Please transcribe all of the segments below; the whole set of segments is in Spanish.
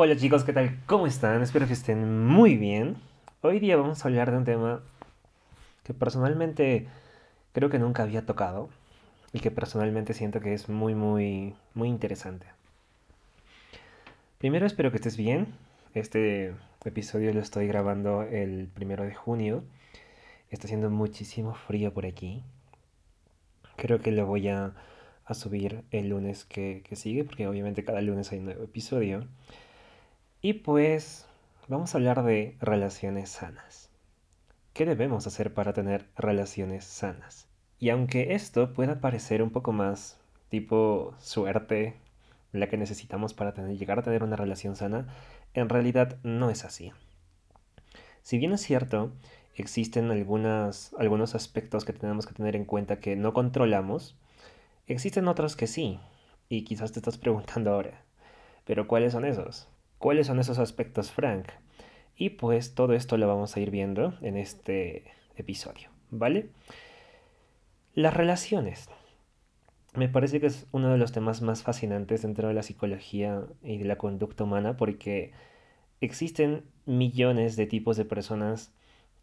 Hola chicos, ¿qué tal? ¿Cómo están? Espero que estén muy bien. Hoy día vamos a hablar de un tema que personalmente creo que nunca había tocado y que personalmente siento que es muy, muy, muy interesante. Primero espero que estés bien. Este episodio lo estoy grabando el primero de junio. Está haciendo muchísimo frío por aquí. Creo que lo voy a, subir el lunes que, que sigue, porque obviamente cada lunes hay un nuevo episodio. Y pues vamos a hablar de relaciones sanas. ¿Qué debemos hacer para tener relaciones sanas? Y aunque esto pueda parecer un poco más tipo suerte, la que necesitamos para tener, llegar a tener una relación sana, en realidad no es así. Si bien es cierto, existen algunas, algunos aspectos que tenemos que tener en cuenta que no controlamos, existen otros que sí. Y quizás te estás preguntando ahora, ¿pero cuáles son esos? ¿Cuáles son esos aspectos, Frank? Y pues todo esto lo vamos a ir viendo en este episodio, ¿vale? Las relaciones. Me parece que es uno de los temas más fascinantes dentro de la psicología y de la conducta humana porque existen millones de tipos de personas.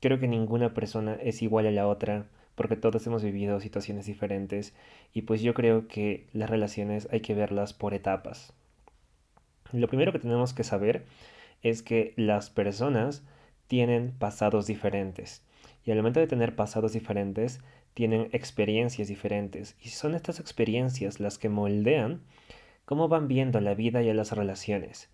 Creo que ninguna persona es igual a la otra porque todos hemos vivido situaciones diferentes y pues yo creo que las relaciones hay que verlas por etapas, lo primero que tenemos que saber es que las personas tienen pasados diferentes. Y al momento de tener pasados diferentes, tienen experiencias diferentes. Y son estas experiencias las que moldean cómo van viendo la vida y a las relaciones.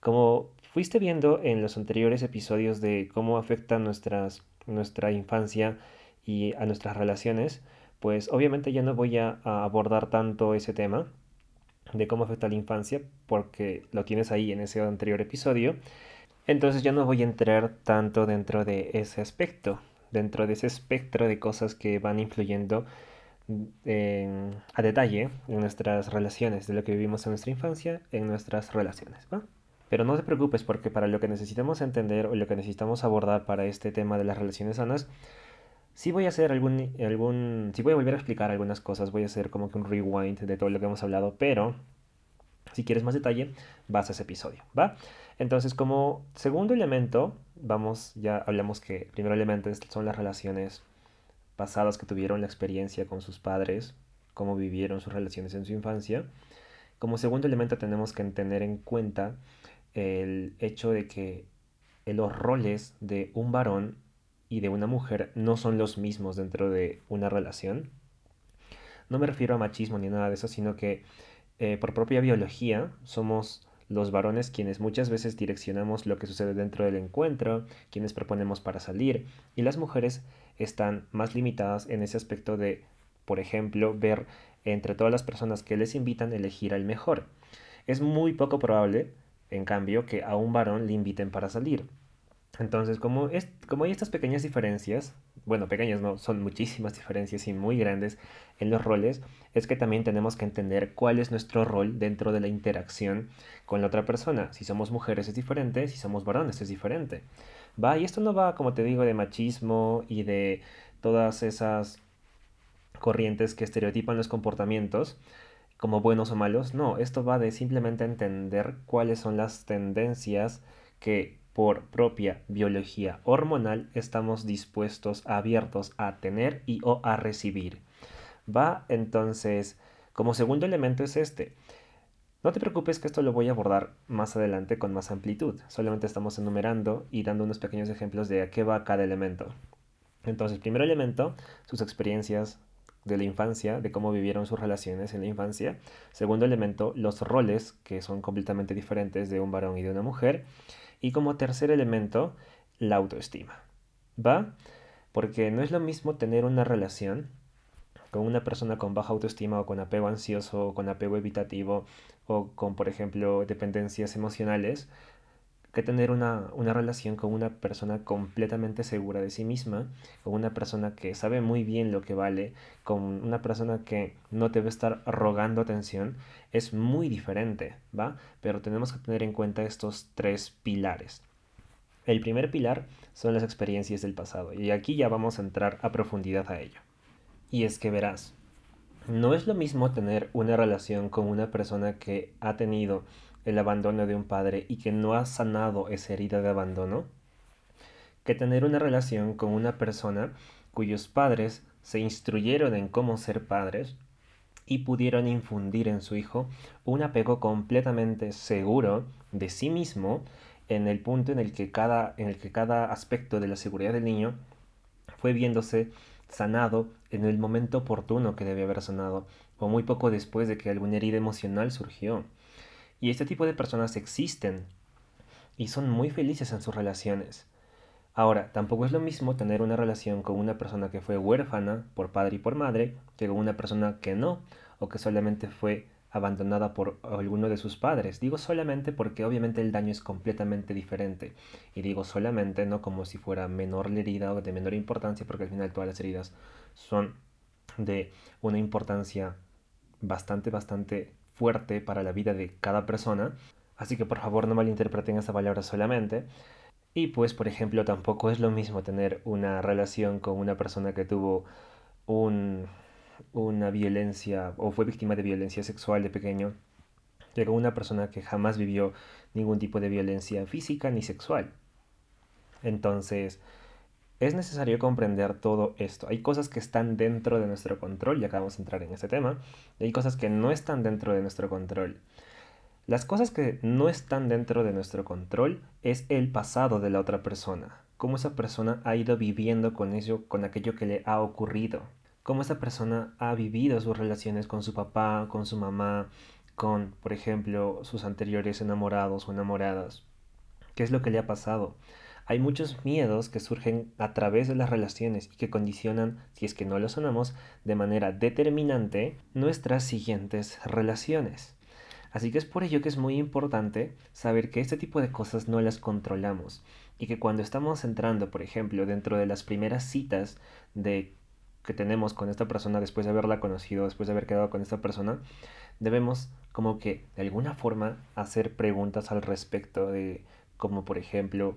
Como fuiste viendo en los anteriores episodios de cómo afecta nuestra infancia y a nuestras relaciones, pues obviamente ya no voy a abordar tanto ese tema, de cómo afecta la infancia, porque lo tienes ahí en ese anterior episodio. Entonces ya no voy a entrar tanto dentro de ese aspecto, dentro de ese espectro de cosas que van influyendo a detalle en nuestras relaciones, de lo que vivimos en nuestra infancia, en nuestras relaciones. Pero no te preocupes porque para lo que necesitamos entender o lo que necesitamos abordar para este tema de las relaciones sanas, Sí voy a hacer algún, algún, voy a volver a explicar algunas cosas, voy a hacer como que un rewind de todo lo que hemos hablado, pero si quieres más detalle, vas a ese episodio, ¿va? Entonces, como segundo elemento, vamos, ya hablamos que el primer elemento son las relaciones pasadas que tuvieron la experiencia con sus padres, cómo vivieron sus relaciones en su infancia. Como segundo elemento tenemos que tener en cuenta el hecho de que los roles de un varón y de una mujer no son los mismos dentro de una relación. No me refiero a machismo ni nada de eso, sino que eh, por propia biología somos los varones quienes muchas veces direccionamos lo que sucede dentro del encuentro, quienes proponemos para salir, y las mujeres están más limitadas en ese aspecto de, por ejemplo, ver entre todas las personas que les invitan elegir al mejor. Es muy poco probable, en cambio, que a un varón le inviten para salir. Entonces, como, es, como hay estas pequeñas diferencias, bueno, pequeñas no, son muchísimas diferencias y muy grandes en los roles, es que también tenemos que entender cuál es nuestro rol dentro de la interacción con la otra persona. Si somos mujeres es diferente, si somos varones es diferente. Va, y esto no va, como te digo, de machismo y de todas esas corrientes que estereotipan los comportamientos como buenos o malos. No, esto va de simplemente entender cuáles son las tendencias que por propia biología hormonal estamos dispuestos, abiertos a tener y o a recibir. Va entonces, como segundo elemento es este. No te preocupes que esto lo voy a abordar más adelante con más amplitud. Solamente estamos enumerando y dando unos pequeños ejemplos de a qué va cada elemento. Entonces, primer elemento, sus experiencias de la infancia, de cómo vivieron sus relaciones en la infancia. Segundo elemento, los roles, que son completamente diferentes de un varón y de una mujer. Y como tercer elemento, la autoestima. ¿Va? Porque no es lo mismo tener una relación con una persona con baja autoestima o con apego ansioso o con apego evitativo o con, por ejemplo, dependencias emocionales, que tener una, una, relación con una persona completamente segura de sí misma, con una persona que sabe muy bien lo que vale, con una persona que no debe estar rogando atención, es muy diferente, ¿va? Pero tenemos que tener en cuenta estos tres pilares. El primer pilar son las experiencias del pasado, y aquí ya vamos a entrar a profundidad a ello. Y es que verás, no es lo mismo tener una relación con una persona que ha tenido el abandono de un padre y que no ha sanado esa herida de abandono que tener una relación con una persona cuyos padres se instruyeron en cómo ser padres y pudieron infundir en su hijo un apego completamente seguro de sí mismo en el punto en el que cada, en el que cada aspecto de la seguridad del niño fue viéndose sanado en el momento oportuno que debe haber sanado, o muy poco después de que alguna herida emocional surgió. Y este tipo de personas existen y son muy felices en sus relaciones. Ahora, tampoco es lo mismo tener una relación con una persona que fue huérfana por padre y por madre que con una persona que no, o que solamente fue abandonada por alguno de sus padres. Digo solamente porque obviamente el daño es completamente diferente. Y digo solamente no como si fuera menor la herida o de menor importancia, porque al final todas las heridas son de una importancia bastante, bastante fuerte para la vida de cada persona. Así que por favor no malinterpreten esa palabra solamente. Y pues, por ejemplo, tampoco es lo mismo tener una relación con una persona que tuvo un, una violencia o fue víctima de violencia sexual de pequeño que con una persona que jamás vivió ningún tipo de violencia física ni sexual. Entonces, es necesario comprender todo esto. Hay cosas que están dentro de nuestro control, y acá vamos a entrar en ese tema, hay cosas que no están dentro de nuestro control. Las cosas que no están dentro de nuestro control es el pasado de la otra persona, cómo esa persona ha ido viviendo con eso, con aquello que le ha ocurrido, cómo esa persona ha vivido sus relaciones con su papá, con su mamá, con, por ejemplo, sus anteriores enamorados o enamoradas. ¿Qué es lo que le ha pasado? Hay muchos miedos que surgen a través de las relaciones y que condicionan, si es que no lo sonamos, de manera determinante nuestras siguientes relaciones. Así que es por ello que es muy importante saber que este tipo de cosas no las controlamos y que cuando estamos entrando, por ejemplo, dentro de las primeras citas de que tenemos con esta persona después de haberla conocido, después de haber quedado con esta persona, debemos como que de alguna forma hacer preguntas al respecto de como por ejemplo,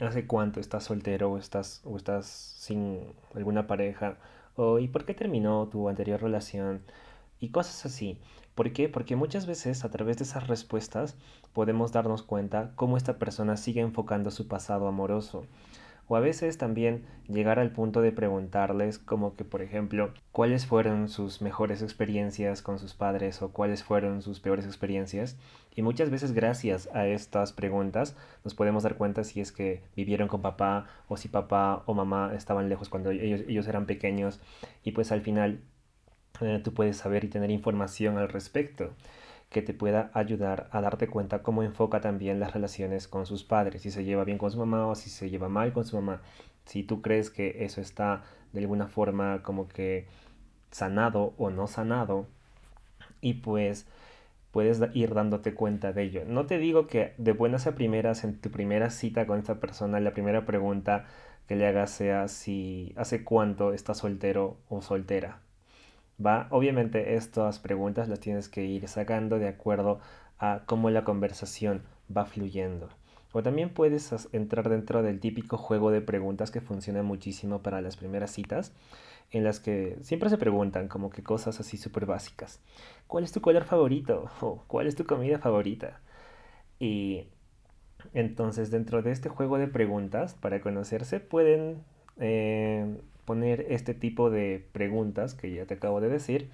¿hace cuánto estás soltero o estás o estás sin alguna pareja? o ¿y por qué terminó tu anterior relación? y cosas así. ¿Por qué? Porque muchas veces a través de esas respuestas podemos darnos cuenta cómo esta persona sigue enfocando su pasado amoroso. O a veces también llegar al punto de preguntarles como que, por ejemplo, cuáles fueron sus mejores experiencias con sus padres o cuáles fueron sus peores experiencias. Y muchas veces gracias a estas preguntas nos podemos dar cuenta si es que vivieron con papá o si papá o mamá estaban lejos cuando ellos, ellos eran pequeños. Y pues al final eh, tú puedes saber y tener información al respecto que te pueda ayudar a darte cuenta cómo enfoca también las relaciones con sus padres, si se lleva bien con su mamá o si se lleva mal con su mamá. Si tú crees que eso está de alguna forma como que sanado o no sanado, y pues puedes ir dándote cuenta de ello. No te digo que de buenas a primeras, en tu primera cita con esta persona, la primera pregunta que le hagas sea si hace cuánto está soltero o soltera. Va, obviamente estas preguntas las tienes que ir sacando de acuerdo a cómo la conversación va fluyendo. O también puedes entrar dentro del típico juego de preguntas que funciona muchísimo para las primeras citas, en las que siempre se preguntan como que cosas así súper básicas. ¿Cuál es tu color favorito? ¿O cuál es tu comida favorita? Y entonces dentro de este juego de preguntas para conocerse pueden eh, poner este tipo de preguntas que ya te acabo de decir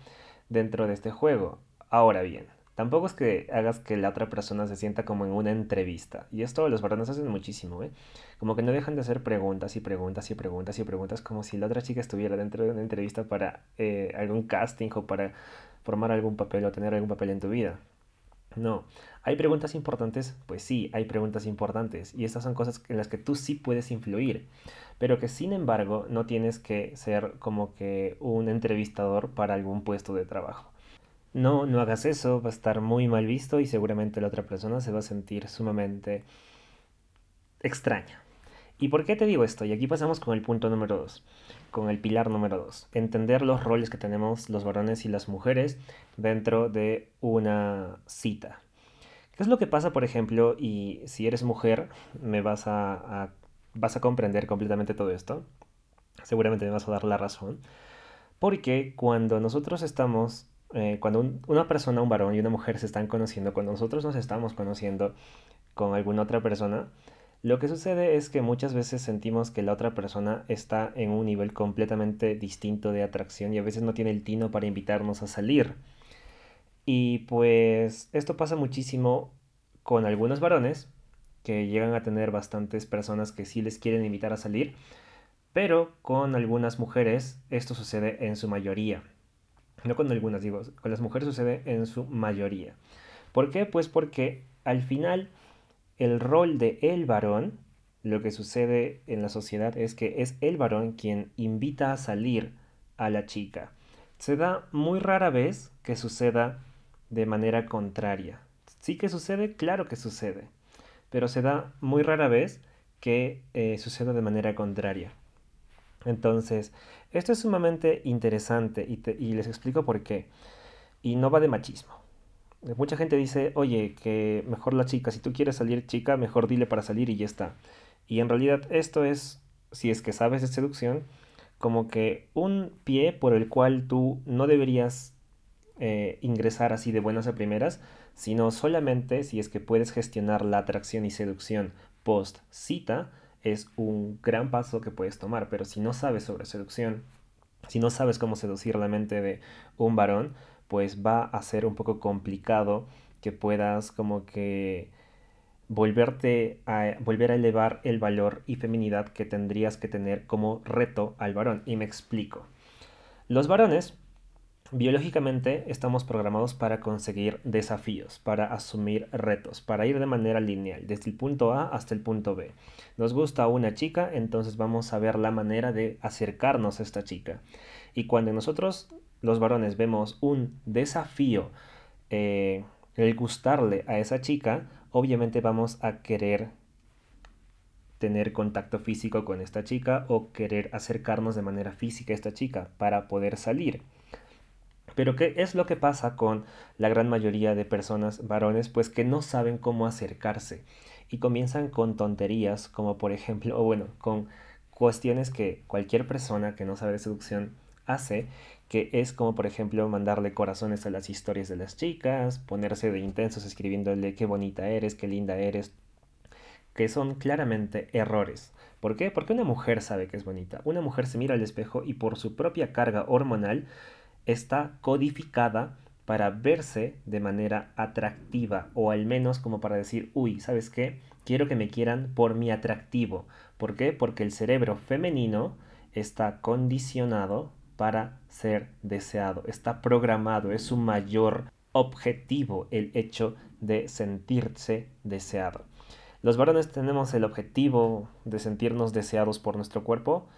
dentro de este juego. Ahora bien, tampoco es que hagas que la otra persona se sienta como en una entrevista. Y esto los varones hacen muchísimo, ¿eh? Como que no dejan de hacer preguntas y preguntas y preguntas y preguntas como si la otra chica estuviera dentro de una entrevista para eh, algún casting o para formar algún papel o tener algún papel en tu vida. No. ¿Hay preguntas importantes? Pues sí, hay preguntas importantes. Y estas son cosas en las que tú sí puedes influir. Pero que sin embargo no tienes que ser como que un entrevistador para algún puesto de trabajo. No, no hagas eso, va a estar muy mal visto y seguramente la otra persona se va a sentir sumamente extraña. ¿Y por qué te digo esto? Y aquí pasamos con el punto número 2, con el pilar número 2. Entender los roles que tenemos los varones y las mujeres dentro de una cita. ¿Qué es lo que pasa, por ejemplo, y si eres mujer, me vas a, vas a comprender completamente todo esto? Seguramente me vas a dar la razón. Porque cuando nosotros estamos eh, cuando una persona, un varón y una mujer se están conociendo, cuando nosotros nos estamos conociendo con alguna otra persona, lo que sucede es que muchas veces sentimos que la otra persona está en un nivel completamente distinto de atracción y a veces no tiene el tino para invitarnos a salir. Y pues esto pasa muchísimo con algunos varones que llegan a tener bastantes personas que sí les quieren invitar a salir, pero con algunas mujeres esto sucede en su mayoría. No con algunas, digo, con las mujeres sucede en su mayoría. ¿Por qué? Pues porque al final el rol de el varón, lo que sucede en la sociedad es que es el varón quien invita a salir a la chica. Se da muy rara vez que suceda de manera contraria. Sí que sucede, claro que sucede, pero se da muy rara vez que eh, suceda de manera contraria. Entonces, esto es sumamente interesante y, y les explico por qué. Y no va de machismo. Mucha gente dice, oye, que mejor la chica, si tú quieres salir chica, mejor dile para salir y ya está. Y en realidad esto es, si es que sabes de seducción, como que un pie por el cual tú no deberías eh, ingresar así de buenas a primeras, sino solamente si es que puedes gestionar la atracción y seducción post cita, es un gran paso que puedes tomar. Pero si no sabes sobre seducción, si no sabes cómo seducir la mente de un varón, pues va a ser un poco complicado que puedas como que volverte a volver a elevar el valor y feminidad que tendrías que tener como reto al varón. Y me explico. Los varones Biológicamente estamos programados para conseguir desafíos, para asumir retos, para ir de manera lineal, desde el punto A hasta el punto B. Nos gusta una chica, entonces vamos a ver la manera de acercarnos a esta chica. Y cuando nosotros los varones vemos un desafío, eh, el gustarle a esa chica, obviamente vamos a querer tener contacto físico con esta chica o querer acercarnos de manera física a esta chica para poder salir. Pero ¿qué es lo que pasa con la gran mayoría de personas varones? Pues que no saben cómo acercarse y comienzan con tonterías como por ejemplo, o bueno, con cuestiones que cualquier persona que no sabe de seducción hace que es como por ejemplo mandarle corazones a las historias de las chicas, ponerse de intensos escribiéndole qué bonita eres, qué linda eres, que son claramente errores. ¿Por qué? Porque una mujer sabe que es bonita. Una mujer se mira al espejo y por su propia carga hormonal está codificada para verse de manera atractiva o al menos como para decir, uy, ¿sabes qué? Quiero que me quieran por mi atractivo. ¿Por qué? Porque el cerebro femenino está condicionado para ser deseado. Está programado, es su mayor objetivo el hecho de sentirse deseado. ¿Los varones tenemos el objetivo de sentirnos deseados por nuestro cuerpo?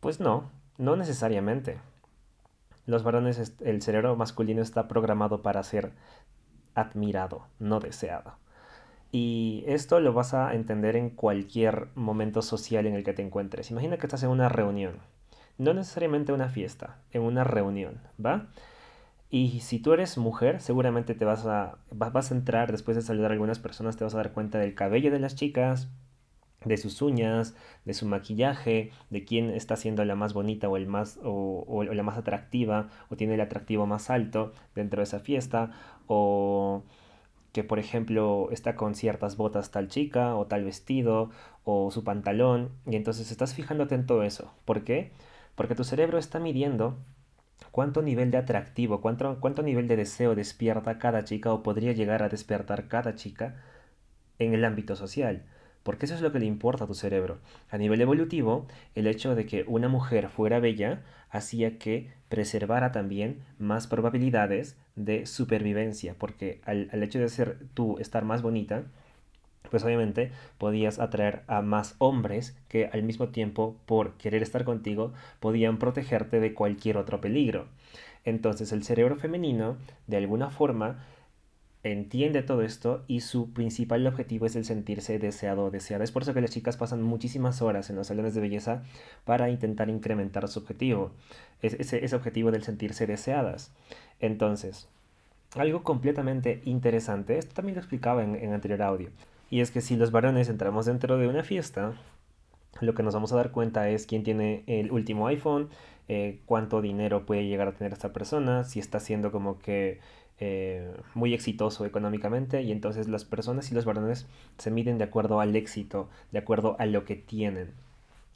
Pues no, no necesariamente. Los varones, el cerebro masculino está programado para ser admirado, no deseado. Y esto lo vas a entender en cualquier momento social en el que te encuentres. Imagina que estás en una reunión no necesariamente una fiesta, en una reunión, ¿va? Y si tú eres mujer, seguramente te vas a, vas a entrar después de saludar a algunas personas, te vas a dar cuenta del cabello de las chicas, de sus uñas, de su maquillaje, de quién está siendo la más bonita o, el más, o, la más atractiva, o tiene el atractivo más alto dentro de esa fiesta, o que por ejemplo está con ciertas botas tal chica, o tal vestido, o su pantalón, y entonces estás fijándote en todo eso. ¿Por qué? Porque tu cerebro está midiendo cuánto nivel de atractivo, cuánto, cuánto nivel de deseo despierta cada chica o podría llegar a despertar cada chica en el ámbito social. Porque eso es lo que le importa a tu cerebro. A nivel evolutivo, el hecho de que una mujer fuera bella hacía que preservara también más probabilidades de supervivencia, porque al, al hecho de ser tú estar más bonita, pues obviamente podías atraer a más hombres que al mismo tiempo, por querer estar contigo, podían protegerte de cualquier otro peligro. Entonces el cerebro femenino, de alguna forma, entiende todo esto y su principal objetivo es el sentirse deseado o deseada. Es por eso que las chicas pasan muchísimas horas en los salones de belleza para intentar incrementar su objetivo, ese, ese objetivo del sentirse deseadas. Entonces, algo completamente interesante, esto también lo explicaba en, en anterior audio, y es que si los varones entramos dentro de una fiesta lo que nos vamos a dar cuenta es quién tiene el último iPhone, eh, cuánto dinero puede llegar a tener esta persona, si está siendo como que eh, muy exitoso económicamente y entonces las personas y los varones se miden de acuerdo al éxito, de acuerdo a lo que tienen.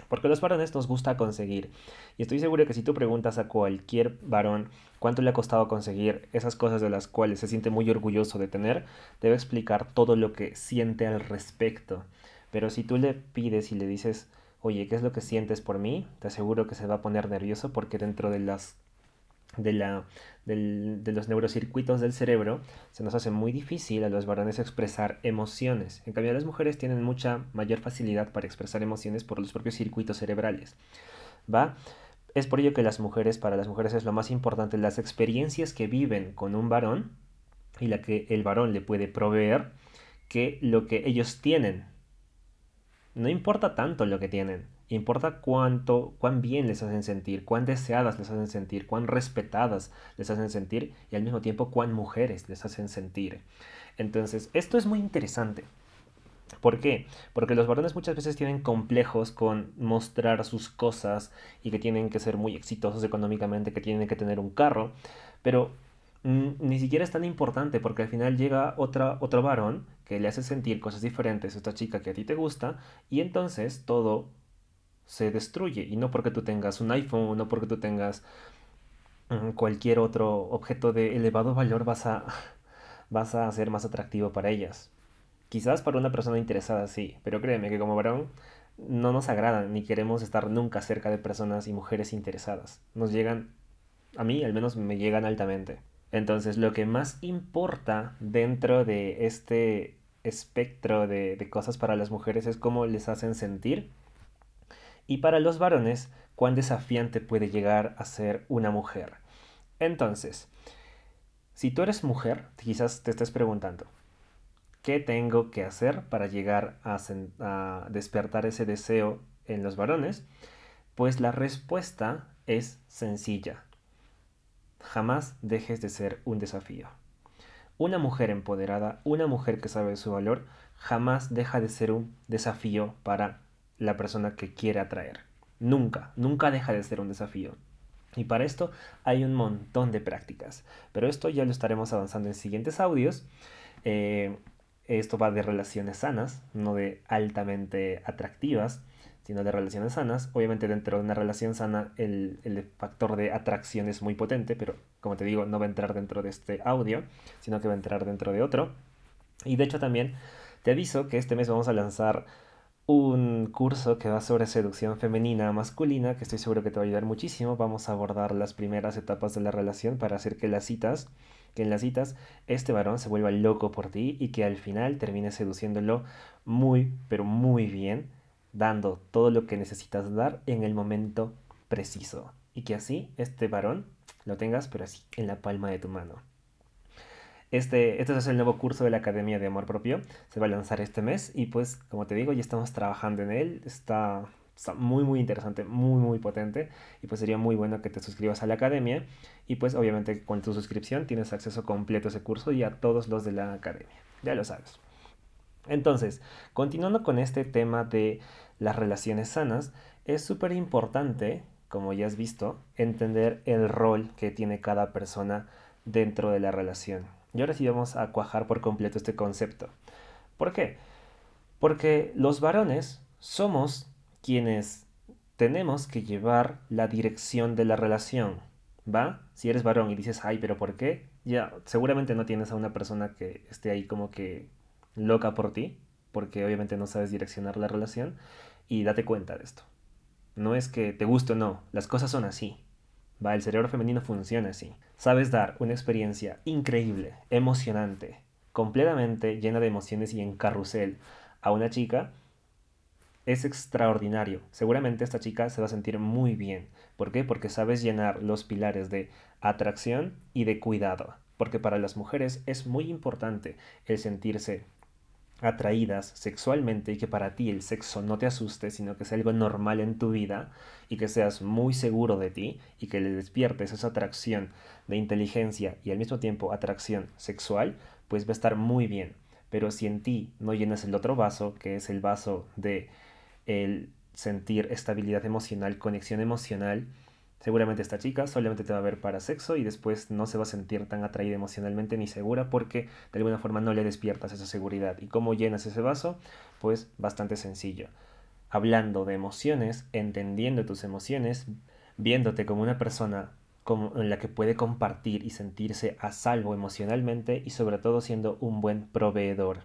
Porque los varones nos gusta conseguir. Y estoy seguro que si tú preguntas a cualquier varón cuánto le ha costado conseguir esas cosas de las cuales se siente muy orgulloso de tener, debe explicar todo lo que siente al respecto. Pero si tú le pides y le dices, oye, ¿qué es lo que sientes por mí? Te aseguro que se va a poner nervioso porque dentro de las de, la, de los neurocircuitos del cerebro, se nos hace muy difícil a los varones expresar emociones. En cambio, las mujeres tienen mucha mayor facilidad para expresar emociones por los propios circuitos cerebrales. ¿Va? Es por ello que las mujeres, para las mujeres es lo más importante, las experiencias que viven con un varón y la que el varón le puede proveer, que lo que ellos tienen. No importa tanto lo que tienen, Importa cuánto, cuán bien les hacen sentir, cuán deseadas les hacen sentir, cuán respetadas les hacen sentir y al mismo tiempo cuán mujeres les hacen sentir. Entonces, esto es muy interesante. ¿Por qué? Porque los varones muchas veces tienen complejos con mostrar sus cosas y que tienen que ser muy exitosos económicamente, que tienen que tener un carro, pero ni siquiera es tan importante porque al final llega otra, otro varón que le hace sentir cosas diferentes a esta chica que a ti te gusta y entonces todo se destruye. Y no porque tú tengas un iPhone, no porque tú tengas mm, cualquier otro objeto de elevado valor vas a, vas a ser más atractivo para ellas. Quizás para una persona interesada sí, pero créeme que como varón no nos agrada ni queremos estar nunca cerca de personas y mujeres interesadas. Nos llegan, a mí al menos me llegan altamente. Entonces lo que más importa dentro de este espectro de, de cosas para las mujeres es cómo les hacen sentir y para los varones cuán desafiante puede llegar a ser una mujer. Entonces, si tú eres mujer, quizás te estés preguntando, ¿qué tengo que hacer para llegar a, despertar ese deseo en los varones? Pues la respuesta es sencilla. Jamás dejes de ser un desafío. Una mujer empoderada, una mujer que sabe su valor, jamás deja de ser un desafío para la persona que quiere atraer. Nunca, nunca deja de ser un desafío. Y para esto hay un montón de prácticas. Pero esto ya lo estaremos avanzando en siguientes audios. Eh, esto va de relaciones sanas, no de altamente atractivas, sino de relaciones sanas. Obviamente dentro de una relación sana el, el, factor de atracción es muy potente, pero como te digo, no va a entrar dentro de este audio, sino que va a entrar dentro de otro. Y de hecho también te aviso que este mes vamos a lanzar un curso que va sobre seducción femenina masculina, que estoy seguro que te va a ayudar muchísimo. Vamos a abordar las primeras etapas de la relación para hacer que las citas, que en las citas este varón se vuelva loco por ti y que al final termine seduciéndolo muy, pero muy bien, dando todo lo que necesitas dar en el momento preciso. Y que así este varón lo tengas, pero así, en la palma de tu mano. Este, este es el nuevo curso de la Academia de Amor Propio. Se va a lanzar este mes y pues, como te digo, ya estamos trabajando en él. Está, muy, muy interesante, muy, muy potente. Y pues sería muy bueno que te suscribas a la Academia. Y pues obviamente con tu suscripción tienes acceso completo a ese curso y a todos los de la Academia. Ya lo sabes. Entonces, continuando con este tema de las relaciones sanas, es súper importante, como ya has visto, entender el rol que tiene cada persona dentro de la relación. Y ahora sí vamos a cuajar por completo este concepto. ¿Por qué? Porque los varones somos quienes tenemos que llevar la dirección de la relación. ¿Va? Si eres varón y dices, ay, pero ¿por qué? Ya, seguramente no tienes a una persona que esté ahí como que loca por ti, porque obviamente no sabes direccionar la relación, y date cuenta de esto. No es que te guste o no, las cosas son así. Va, el cerebro femenino funciona así. Sabes dar una experiencia increíble, emocionante, completamente llena de emociones y en carrusel a una chica, es extraordinario. Seguramente esta chica se va a sentir muy bien. ¿Por qué? Porque sabes llenar los pilares de atracción y de cuidado. Porque para las mujeres es muy importante el sentirse atraídas sexualmente y que para ti el sexo no te asuste, sino que sea algo normal en tu vida y que seas muy seguro de ti y que le despiertes esa atracción de inteligencia y al mismo tiempo atracción sexual, pues va a estar muy bien. Pero si en ti no llenas el otro vaso, que es el vaso de el sentir estabilidad emocional, conexión emocional, seguramente esta chica solamente te va a ver para sexo y después no se va a sentir tan atraída emocionalmente ni segura porque de alguna forma no le despiertas esa seguridad. ¿Y cómo llenas ese vaso? Pues bastante sencillo. Hablando de emociones, entendiendo tus emociones, viéndote como una persona en la que puede compartir y sentirse a salvo emocionalmente y sobre todo siendo un buen proveedor.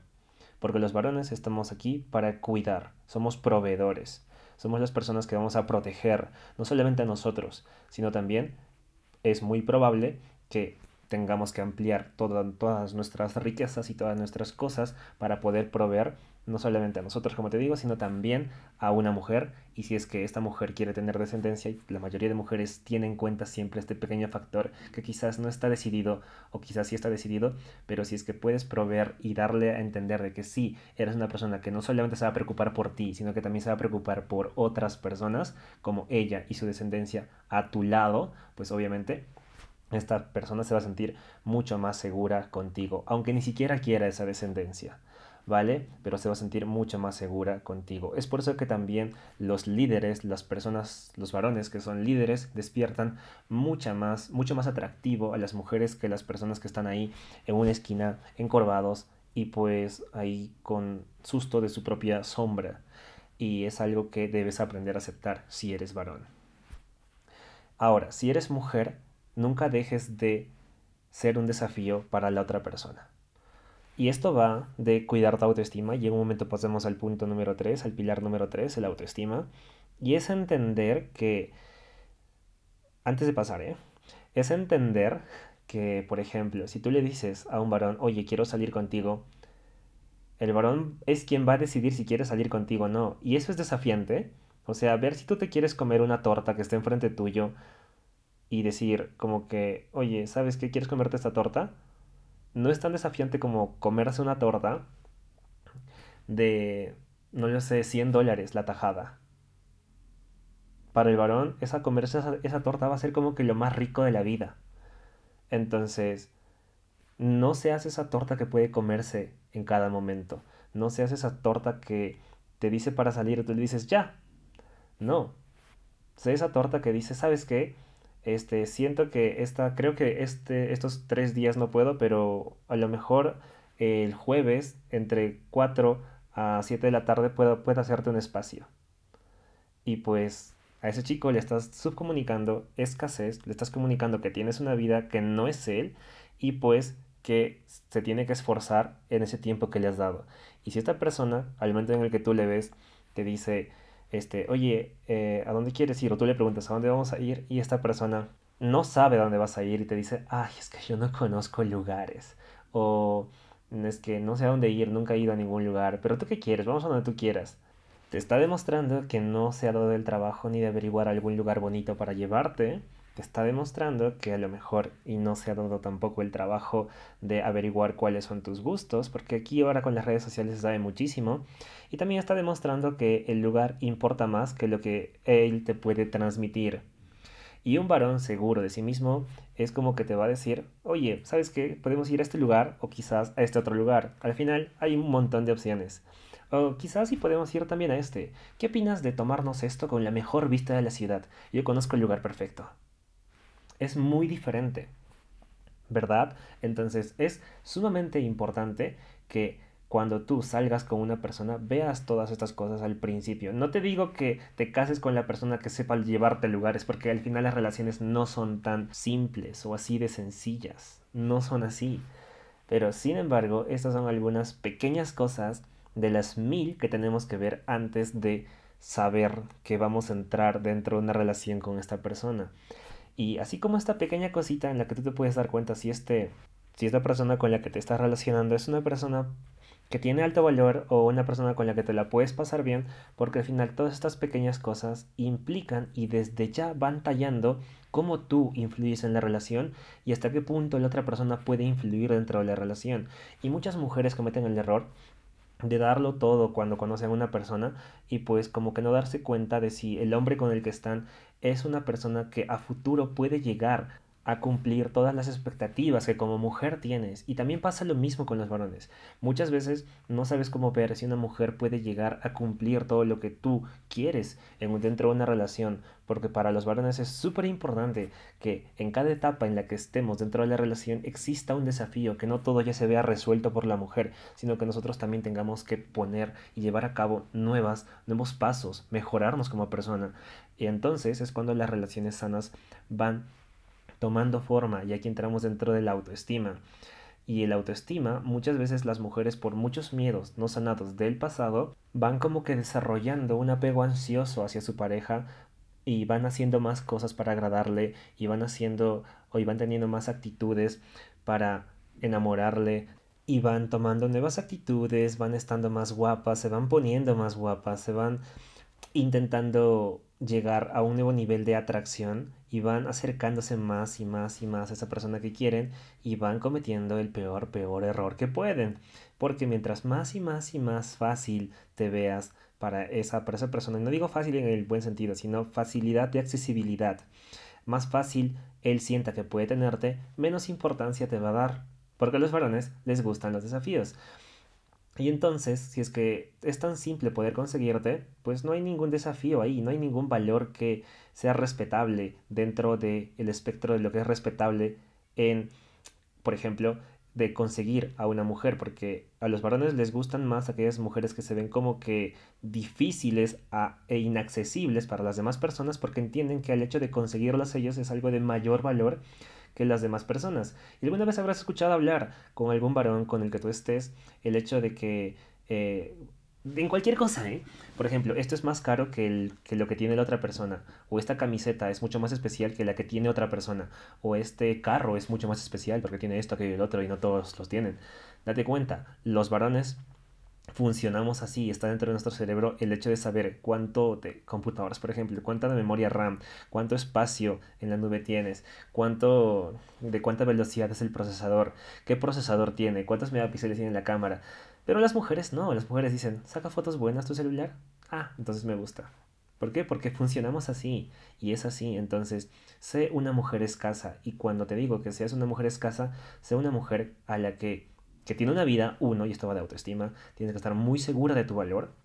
Porque los varones estamos aquí para cuidar, somos proveedores, somos las personas que vamos a proteger, no solamente a nosotros, sino también es muy probable que tengamos que ampliar todas nuestras riquezas y todas nuestras cosas para poder proveer no solamente a nosotros, como te digo, sino también a una mujer. Y si es que esta mujer quiere tener descendencia, y la mayoría de mujeres tienen en cuenta siempre este pequeño factor que quizás no está decidido o quizás sí está decidido, pero si es que puedes proveer y darle a entender de que sí, eres una persona que no solamente se va a preocupar por ti, sino que también se va a preocupar por otras personas, como ella y su descendencia a tu lado, pues obviamente esta persona se va a sentir mucho más segura contigo, aunque ni siquiera quiera esa descendencia. ¿Vale? Pero se va a sentir mucho más segura contigo. Es por eso que también los líderes, las personas, los varones que son líderes, despiertan mucha más, mucho más atractivo a las mujeres que las personas que están ahí en una esquina, encorvados y pues ahí con susto de su propia sombra. Y es algo que debes aprender a aceptar si eres varón. Ahora, si eres mujer, nunca dejes de ser un desafío para la otra persona. Y esto va de cuidar tu autoestima y en un momento pasemos al punto número 3, al pilar número 3, el autoestima. Y es entender que, antes de pasar, ¿eh? Es entender que, por ejemplo, si tú le dices a un varón, oye, quiero salir contigo, el varón es quien va a decidir si quiere salir contigo o no. Y eso es desafiante. O sea, ver si tú te quieres comer una torta que esté enfrente tuyo y decir como que, oye, ¿sabes qué? ¿Quieres comerte esta torta? No es tan desafiante como comerse una torta de, no lo sé, 100 dólares la tajada. Para el varón, esa comerse esa, torta va a ser como que lo más rico de la vida. Entonces, no seas esa torta que puede comerse en cada momento. No seas esa torta que te dice para salir tú le dices ya. No. Sé esa torta que dice, ¿sabes qué? Este, siento que esta, creo que este, estos tres días no puedo, pero a lo mejor el jueves entre 4 a 7 de la tarde puedo, puedo hacerte un espacio. Y pues a ese chico le estás subcomunicando escasez, le estás comunicando que tienes una vida que no es él y pues que se tiene que esforzar en ese tiempo que le has dado. Y si esta persona, al momento en el que tú le ves, te dice, este, oye, eh, ¿a dónde quieres ir? O tú le preguntas, ¿a dónde vamos a ir? Y esta persona no sabe dónde vas a ir y te dice, ay, es que yo no conozco lugares. O es que no sé a dónde ir, nunca he ido a ningún lugar. Pero tú qué quieres, vamos a donde tú quieras. Te está demostrando que no se ha dado el trabajo ni de averiguar algún lugar bonito para llevarte está demostrando que a lo mejor y no se ha dado tampoco el trabajo de averiguar cuáles son tus gustos, porque aquí ahora con las redes sociales se sabe muchísimo, y también está demostrando que el lugar importa más que lo que él te puede transmitir. Y un varón seguro de sí mismo es como que te va a decir, oye, ¿sabes qué? Podemos ir a este lugar o quizás a este otro lugar. Al final hay un montón de opciones. O quizás sí podemos ir también a este. ¿Qué opinas de tomarnos esto con la mejor vista de la ciudad? Yo conozco el lugar perfecto es muy diferente, ¿verdad? Entonces es sumamente importante que cuando tú salgas con una persona veas todas estas cosas al principio. No te digo que te cases con la persona que sepa llevarte a lugares, porque al final las relaciones no son tan simples o así de sencillas. No son así. Pero sin embargo, estas son algunas pequeñas cosas de las mil que tenemos que ver antes de saber que vamos a entrar dentro de una relación con esta persona. Y así como esta pequeña cosita en la que tú te puedes dar cuenta si, este, si esta persona con la que te estás relacionando es una persona que tiene alto valor o una persona con la que te la puedes pasar bien, porque al final todas estas pequeñas cosas implican y desde ya van tallando cómo tú influyes en la relación y hasta qué punto la otra persona puede influir dentro de la relación. Y muchas mujeres cometen el error de darlo todo cuando conocen a una persona y pues como que no darse cuenta de si el hombre con el que están es una persona que a futuro puede llegar a cumplir todas las expectativas que como mujer tienes. Y también pasa lo mismo con los varones. Muchas veces no sabes cómo ver si una mujer puede llegar a cumplir todo lo que tú quieres en, dentro de una relación. Porque para los varones es súper importante que en cada etapa en la que estemos dentro de la relación exista un desafío, que no todo ya se vea resuelto por la mujer, sino que nosotros también tengamos que poner y llevar a cabo nuevas, nuevos pasos, mejorarnos como persona. Y entonces es cuando las relaciones sanas van tomando forma y aquí entramos dentro de la autoestima. Y el autoestima, muchas veces las mujeres por muchos miedos no sanados del pasado, van como que desarrollando un apego ansioso hacia su pareja y van haciendo más cosas para agradarle y van haciendo o van teniendo más actitudes para enamorarle y van tomando nuevas actitudes, van estando más guapas, se van poniendo más guapas, se van intentando llegar a un nuevo nivel de atracción y van acercándose más y más y más a esa persona que quieren y van cometiendo el peor, peor error que pueden. Porque mientras más y más y más fácil te veas para esa, para esa persona, y no digo fácil en el buen sentido, sino facilidad de accesibilidad, más fácil él sienta que puede tenerte, menos importancia te va a dar. Porque a los varones les gustan los desafíos. Y entonces, si es que es tan simple poder conseguirte, pues no hay ningún desafío ahí, no hay ningún valor que sea respetable dentro del espectro de lo que es respetable en, por ejemplo, de conseguir a una mujer, porque a los varones les gustan más aquellas mujeres que se ven como que difíciles e inaccesibles para las demás personas, porque entienden que el hecho de conseguirlas ellos es algo de mayor valor que las demás personas. Y alguna vez habrás escuchado hablar con algún varón con el que tú estés el hecho de que... Eh, en cualquier cosa, ¿eh? Por ejemplo, esto es más caro que, el, que lo que tiene la otra persona. O esta camiseta es mucho más especial que la que tiene otra persona. O este carro es mucho más especial porque tiene esto, que el otro y no todos los tienen. Date cuenta, los varones funcionamos así, está dentro de nuestro cerebro el hecho de saber cuánto de computadoras, por ejemplo, cuánta de memoria RAM, cuánto espacio en la nube tienes, cuánto de cuánta velocidad es el procesador, qué procesador tiene, cuántos megapíxeles tiene la cámara. Pero las mujeres no, las mujeres dicen, "¿Saca fotos buenas tu celular?" Ah, entonces me gusta. ¿Por qué? Porque funcionamos así y es así. Entonces, sé una mujer escasa y cuando te digo que seas una mujer escasa, sé una mujer a la que que tiene una vida, uno, y esto va de autoestima, tienes que estar muy segura de tu valor.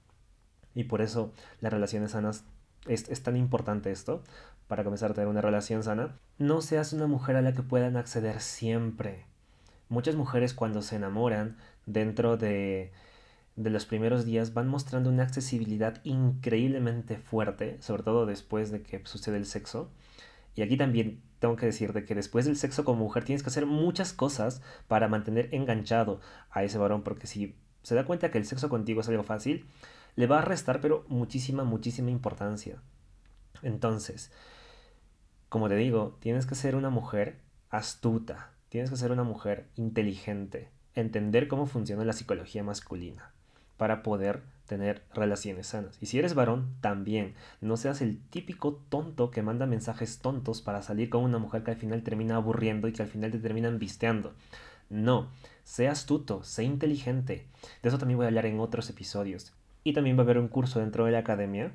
Y por eso las relaciones sanas es, es, tan importante esto, para comenzar a tener una relación sana. No seas una mujer a la que puedan acceder siempre. Muchas mujeres cuando se enamoran dentro de, de los primeros días van mostrando una accesibilidad increíblemente fuerte, sobre todo después de que sucede el sexo. Y aquí también tengo que decirte que después del sexo como mujer tienes que hacer muchas cosas para mantener enganchado a ese varón, porque si se da cuenta que el sexo contigo es algo fácil, le va a restar pero muchísima, muchísima importancia. Entonces, como te digo, tienes que ser una mujer astuta, tienes que ser una mujer inteligente, entender cómo funciona la psicología masculina para poder tener relaciones sanas. Y si eres varón, también. No seas el típico tonto que manda mensajes tontos para salir con una mujer que al final termina aburriendo y que al final te terminan visteando. No, sé astuto, sé inteligente. De eso también voy a hablar en otros episodios. Y también va a haber un curso dentro de la academia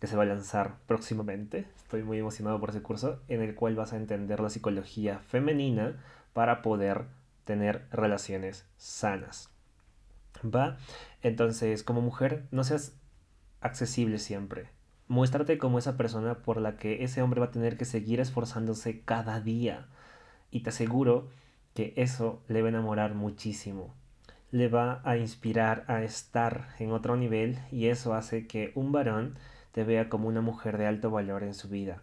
que se va a lanzar próximamente. Estoy muy emocionado por ese curso en el cual vas a entender la psicología femenina para poder tener relaciones sanas. ¿Va? Entonces, como mujer, no seas accesible siempre. Muéstrate como esa persona por la que ese hombre va a tener que seguir esforzándose cada día. Y te aseguro que eso le va a enamorar muchísimo. Le va a inspirar a estar en otro nivel y eso hace que un varón te vea como una mujer de alto valor en su vida.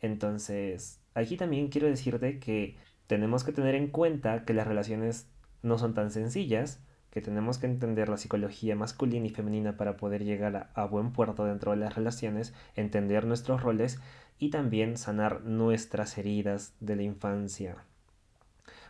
Entonces, aquí también quiero decirte que tenemos que tener en cuenta que las relaciones no son tan sencillas, que tenemos que entender la psicología masculina y femenina para poder llegar a, buen puerto dentro de las relaciones, entender nuestros roles y también sanar nuestras heridas de la infancia.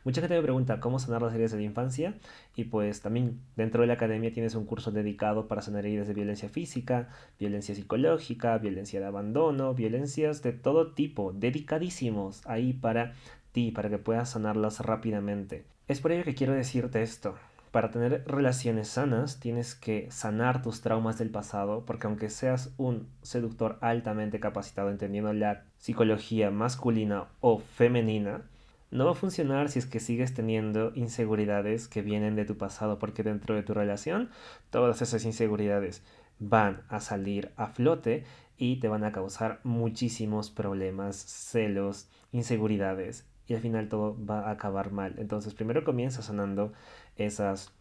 Mucha gente me pregunta cómo sanar las heridas de la infancia y pues también dentro de la academia tienes un curso dedicado para sanar heridas de violencia física, violencia psicológica, violencia de abandono, violencias de todo tipo, dedicadísimos ahí para ti, para que puedas sanarlas rápidamente. Es por ello que quiero decirte esto. Para tener relaciones sanas tienes que sanar tus traumas del pasado, porque aunque seas un seductor altamente capacitado entendiendo la psicología masculina o femenina, no va a funcionar si es que sigues teniendo inseguridades que vienen de tu pasado, porque dentro de tu relación todas esas inseguridades van a salir a flote y te van a causar muchísimos problemas, celos, inseguridades y al final todo va a acabar mal. Entonces primero comienza sanando esas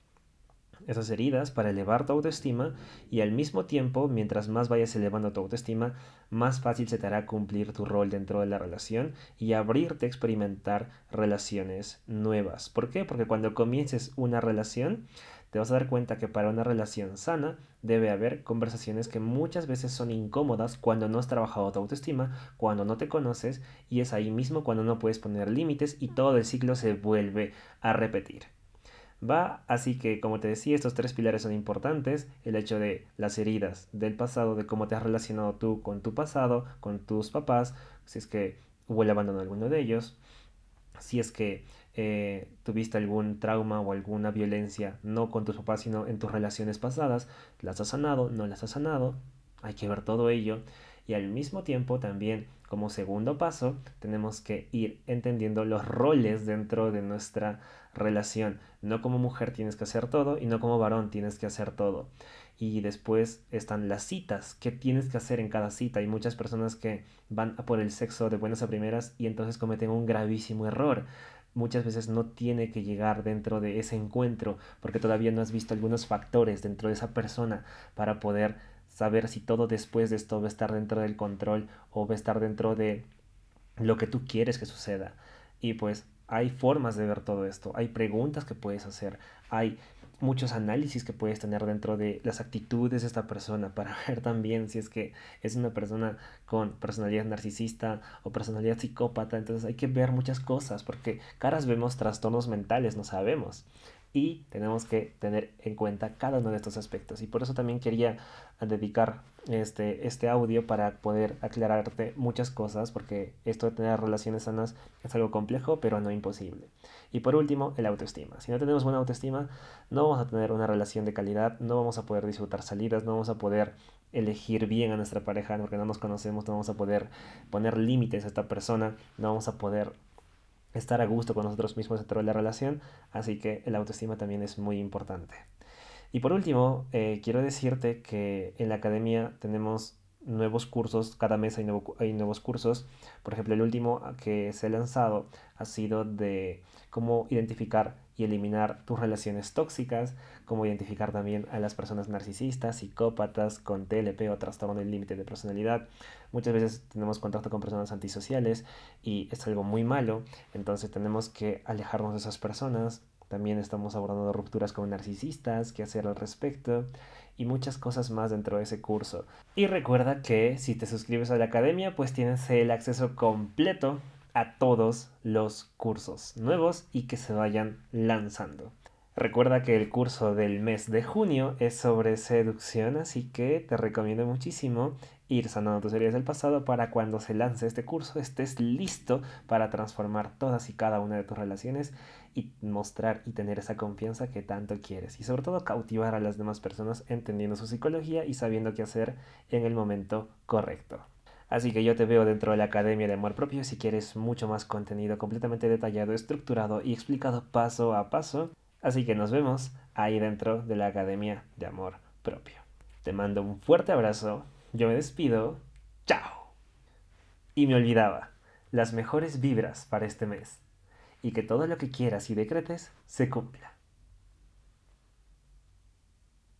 esas heridas para elevar tu autoestima y al mismo tiempo, mientras más vayas elevando tu autoestima, más fácil se te hará cumplir tu rol dentro de la relación y abrirte a experimentar relaciones nuevas. ¿Por qué? Porque cuando comiences una relación, te vas a dar cuenta que para una relación sana debe haber conversaciones que muchas veces son incómodas cuando no has trabajado tu autoestima, cuando no te conoces y es ahí mismo cuando no puedes poner límites y todo el ciclo se vuelve a repetir. Va, así que como te decía, estos tres pilares son importantes, el hecho de las heridas del pasado, de cómo te has relacionado tú con tu pasado, con tus papás, si es que hubo el abandono de alguno de ellos, si es que eh, tuviste algún trauma o alguna violencia, no con tus papás, sino en tus relaciones pasadas, las has sanado, no las has sanado, hay que ver todo ello y al mismo tiempo también como segundo paso tenemos que ir entendiendo los roles dentro de nuestra relación. No como mujer tienes que hacer todo y no como varón tienes que hacer todo. Y después están las citas, qué tienes que hacer en cada cita. Hay muchas personas que van a por el sexo de buenas a primeras y entonces cometen un gravísimo error muchas veces no tiene que llegar dentro de ese encuentro porque todavía no has visto algunos factores dentro de esa persona para poder saber si todo después de esto va a estar dentro del control o va a estar dentro de lo que tú quieres que suceda. Y pues hay formas de ver todo esto, hay preguntas que puedes hacer, hay muchos análisis que puedes tener dentro de las actitudes de esta persona para ver también si es que es una persona con personalidad narcisista o personalidad psicópata. Entonces hay que ver muchas cosas porque caras vemos trastornos mentales, no sabemos y tenemos que tener en cuenta cada uno de estos aspectos. Y por eso también quería dedicar este, este audio para poder aclararte muchas cosas, porque esto de tener relaciones sanas es algo complejo, pero no imposible. Y por último, el autoestima. Si no tenemos buena autoestima, no vamos a tener una relación de calidad, no vamos a poder disfrutar salidas, no vamos a poder elegir bien a nuestra pareja porque no nos conocemos, no vamos a poder poner límites a esta persona, no vamos a poder estar a gusto con nosotros mismos dentro de la relación, así que el autoestima también es muy importante. Y por último, eh, quiero decirte que en la academia tenemos nuevos cursos, cada mes hay, hay, nuevos cursos. Por ejemplo, el último que se ha lanzado ha sido de cómo identificar y eliminar tus relaciones tóxicas, cómo identificar también a las personas narcisistas, psicópatas, con TLP o trastorno del límite de personalidad. Muchas veces tenemos contacto con personas antisociales y es algo muy malo, entonces tenemos que alejarnos de esas personas. También estamos abordando rupturas con narcisistas, qué hacer al respecto y muchas cosas más dentro de ese curso. Y recuerda que si te suscribes a la academia, pues tienes el acceso completo a todos los cursos nuevos y que se vayan lanzando. Recuerda que el curso del mes de junio es sobre seducción, así que te recomiendo muchísimo ir sanando tus heridas del pasado para cuando se lance este curso estés listo para transformar todas y cada una de tus relaciones y mostrar y tener esa confianza que tanto quieres y sobre todo cautivar a las demás personas entendiendo su psicología y sabiendo qué hacer en el momento correcto. Así que yo te veo dentro de la Academia de Amor Propio si quieres mucho más contenido completamente detallado, estructurado y explicado paso a paso. Así que nos vemos ahí dentro de la Academia de Amor Propio. Te mando un fuerte abrazo, yo me despido, chao. Y me olvidaba, las mejores vibras para este mes. Y que todo lo que quieras y decretes se cumpla.